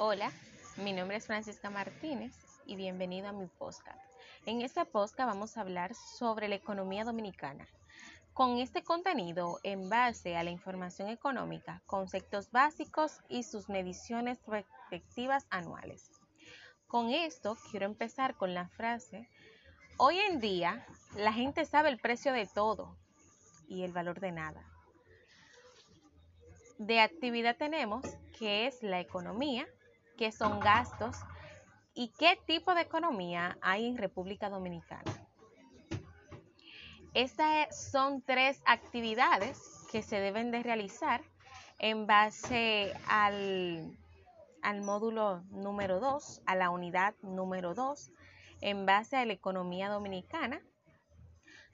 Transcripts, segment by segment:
Hola, mi nombre es Francisca Martínez y bienvenido a mi podcast. En este podcast vamos a hablar sobre la economía dominicana. Con este contenido, en base a la información económica, conceptos básicos y sus mediciones respectivas anuales. Con esto quiero empezar con la frase, hoy en día la gente sabe el precio de todo y el valor de nada. De actividad tenemos que es la economía, qué son gastos y qué tipo de economía hay en República Dominicana. Estas son tres actividades que se deben de realizar en base al, al módulo número 2, a la unidad número 2, en base a la economía dominicana,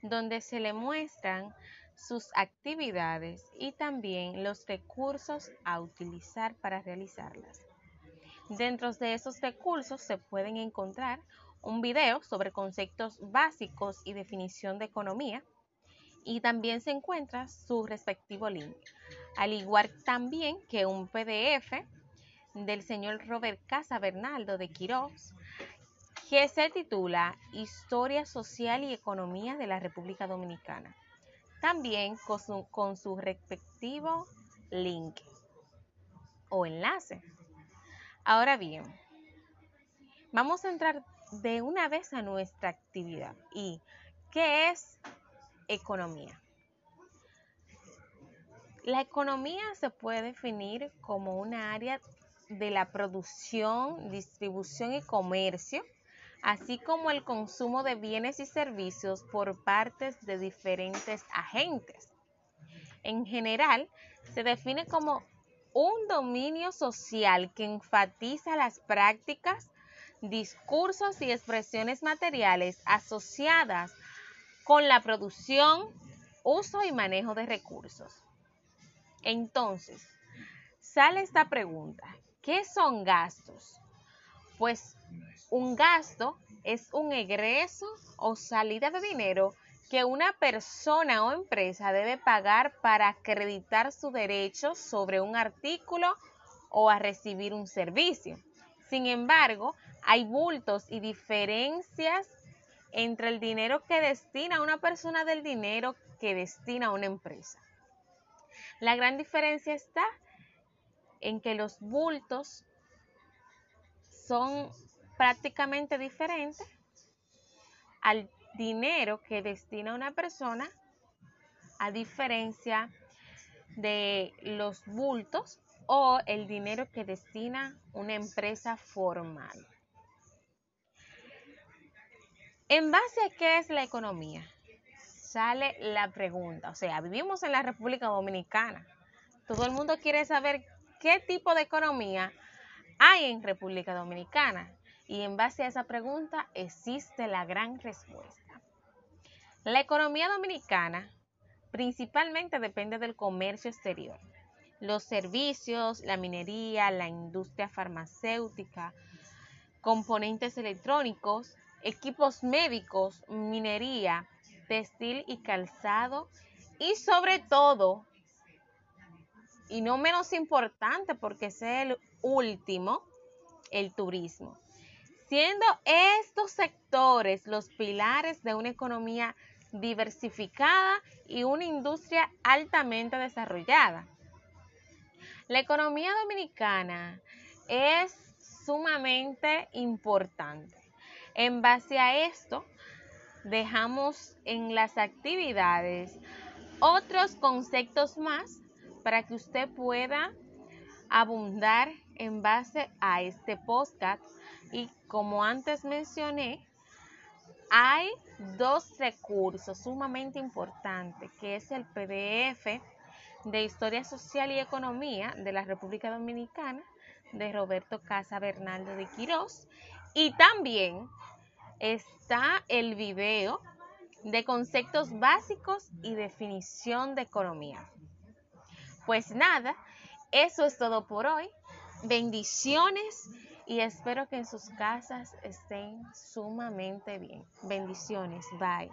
donde se le muestran sus actividades y también los recursos a utilizar para realizarlas. Dentro de esos recursos se pueden encontrar un video sobre conceptos básicos y definición de economía y también se encuentra su respectivo link, al igual también que un PDF del señor Robert Casa Bernaldo de Quiroz que se titula Historia Social y Economía de la República Dominicana. También con su, con su respectivo link o enlace. Ahora bien, vamos a entrar de una vez a nuestra actividad. ¿Y qué es economía? La economía se puede definir como una área de la producción, distribución y comercio, así como el consumo de bienes y servicios por partes de diferentes agentes. En general, se define como un dominio social que enfatiza las prácticas, discursos y expresiones materiales asociadas con la producción, uso y manejo de recursos. Entonces, sale esta pregunta, ¿qué son gastos? Pues un gasto es un egreso o salida de dinero que una persona o empresa debe pagar para acreditar su derecho sobre un artículo o a recibir un servicio. Sin embargo, hay bultos y diferencias entre el dinero que destina una persona del dinero que destina una empresa. La gran diferencia está en que los bultos son prácticamente diferentes al dinero que destina una persona, a diferencia de los bultos o el dinero que destina una empresa formal. ¿En base a qué es la economía? Sale la pregunta. O sea, vivimos en la República Dominicana. Todo el mundo quiere saber qué tipo de economía hay en República Dominicana. Y en base a esa pregunta existe la gran respuesta. La economía dominicana principalmente depende del comercio exterior, los servicios, la minería, la industria farmacéutica, componentes electrónicos, equipos médicos, minería, textil y calzado y sobre todo, y no menos importante porque es el último, el turismo. Siendo estos sectores los pilares de una economía diversificada y una industria altamente desarrollada. La economía dominicana es sumamente importante. En base a esto, dejamos en las actividades otros conceptos más para que usted pueda abundar en base a este podcast y como antes mencioné, hay dos recursos sumamente importantes, que es el PDF de Historia Social y Economía de la República Dominicana de Roberto Casa Bernaldo de Quirós y también está el video de conceptos básicos y definición de economía. Pues nada, eso es todo por hoy. Bendiciones y espero que en sus casas estén sumamente bien. Bendiciones. Bye.